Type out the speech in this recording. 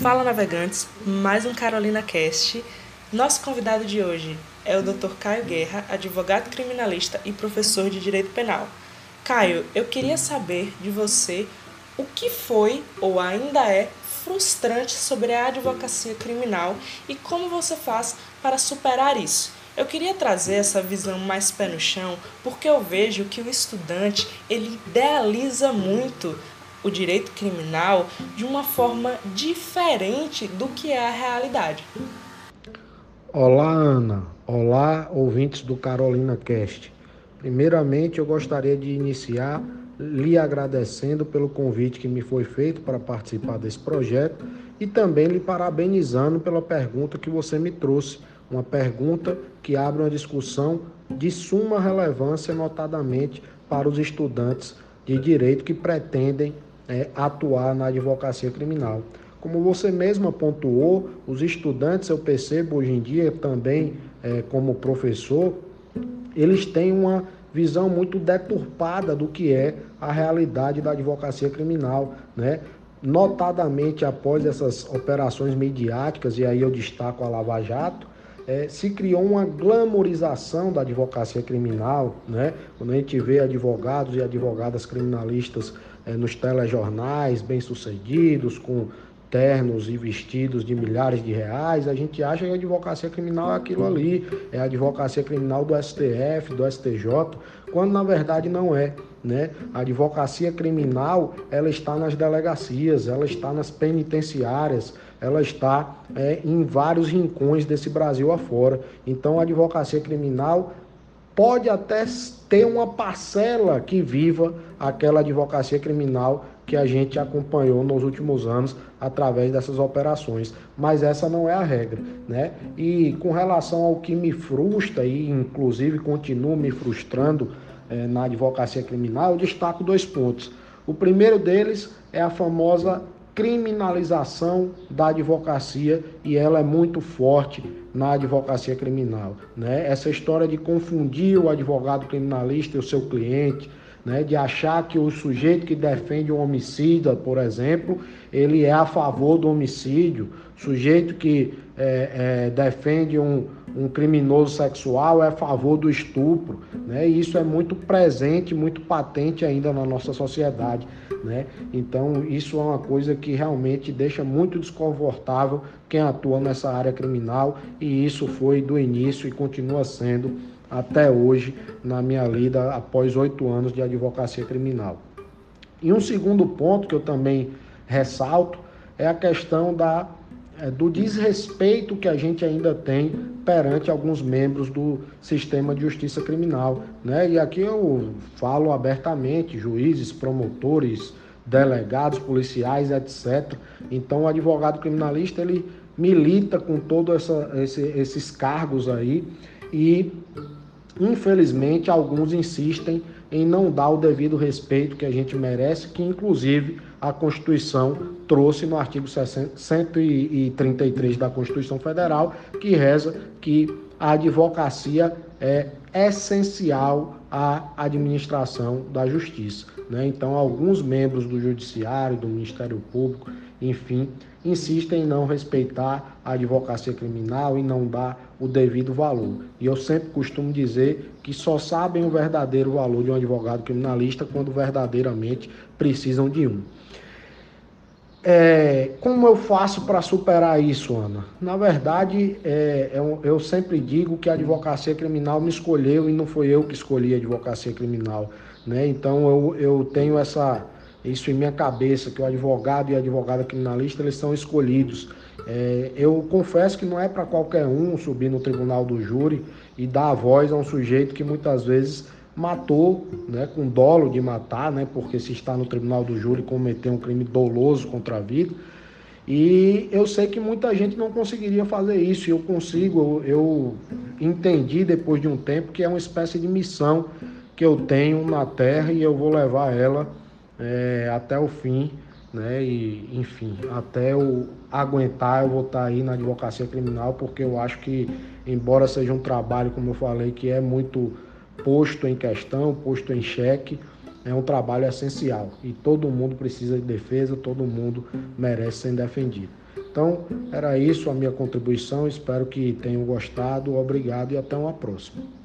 Fala navegantes, mais um Carolina Cast. Nosso convidado de hoje é o Dr. Caio Guerra, advogado criminalista e professor de Direito Penal. Caio, eu queria saber de você o que foi ou ainda é frustrante sobre a advocacia criminal e como você faz para superar isso. Eu queria trazer essa visão mais pé no chão, porque eu vejo que o estudante, ele idealiza muito o direito criminal de uma forma diferente do que é a realidade. Olá, Ana. Olá, ouvintes do Carolina Cast. Primeiramente, eu gostaria de iniciar lhe agradecendo pelo convite que me foi feito para participar desse projeto e também lhe parabenizando pela pergunta que você me trouxe, uma pergunta que abre uma discussão de suma relevância, notadamente para os estudantes de direito que pretendem é, atuar na advocacia criminal. Como você mesma pontuou, os estudantes, eu percebo hoje em dia também, é, como professor, eles têm uma visão muito deturpada do que é a realidade da advocacia criminal, né? Notadamente após essas operações midiáticas, e aí eu destaco a Lava Jato, é, se criou uma glamorização da advocacia criminal, né? Quando a gente vê advogados e advogadas criminalistas é, nos telejornais bem-sucedidos, com ternos e vestidos de milhares de reais, a gente acha que a advocacia criminal é aquilo ali, é a advocacia criminal do STF, do STJ, quando na verdade não é. Né? A advocacia criminal ela está nas delegacias, ela está nas penitenciárias, ela está é, em vários rincões desse Brasil afora. Então a advocacia criminal pode até ter uma parcela que viva aquela advocacia criminal que a gente acompanhou nos últimos anos através dessas operações, mas essa não é a regra, né? E com relação ao que me frustra e inclusive continua me frustrando eh, na advocacia criminal, eu destaco dois pontos. O primeiro deles é a famosa criminalização da advocacia e ela é muito forte na advocacia criminal. Né? Essa história de confundir o advogado criminalista e o seu cliente, né, de achar que o sujeito que defende um homicida, por exemplo, ele é a favor do homicídio, sujeito que é, é, defende um, um criminoso sexual é a favor do estupro, né? E isso é muito presente, muito patente ainda na nossa sociedade, né? Então isso é uma coisa que realmente deixa muito desconfortável quem atua nessa área criminal e isso foi do início e continua sendo até hoje na minha lida após oito anos de advocacia criminal. E um segundo ponto que eu também ressalto é a questão da, do desrespeito que a gente ainda tem perante alguns membros do sistema de justiça criminal. Né? E aqui eu falo abertamente, juízes, promotores, delegados, policiais, etc. Então o advogado criminalista ele milita com todos esse, esses cargos aí e Infelizmente, alguns insistem em não dar o devido respeito que a gente merece, que inclusive a Constituição trouxe no artigo 133 da Constituição Federal, que reza que a advocacia é essencial à administração da justiça. Né? Então, alguns membros do Judiciário, do Ministério Público, enfim, insistem em não respeitar a advocacia criminal e não dar o devido valor. E eu sempre costumo dizer que só sabem o verdadeiro valor de um advogado criminalista quando verdadeiramente precisam de um. É, como eu faço para superar isso, Ana? Na verdade, é, eu, é eu, sempre digo que a advocacia criminal me escolheu e não foi eu que escolhi a advocacia criminal. Né? Então eu, eu tenho essa, isso em minha cabeça, que o advogado e a advogada criminalista eles são escolhidos. É, eu confesso que não é para qualquer um subir no tribunal do júri e dar a voz a um sujeito que muitas vezes matou, né, com dolo de matar, né, porque se está no tribunal do júri cometeu um crime doloso contra a vida. E eu sei que muita gente não conseguiria fazer isso, e eu consigo, eu, eu entendi depois de um tempo que é uma espécie de missão que eu tenho na Terra e eu vou levar ela é, até o fim, né? E, enfim, até eu aguentar, eu vou estar aí na advocacia criminal, porque eu acho que, embora seja um trabalho, como eu falei, que é muito posto em questão, posto em xeque, é um trabalho essencial e todo mundo precisa de defesa, todo mundo merece ser defendido. Então, era isso a minha contribuição. Espero que tenham gostado. Obrigado e até uma próxima.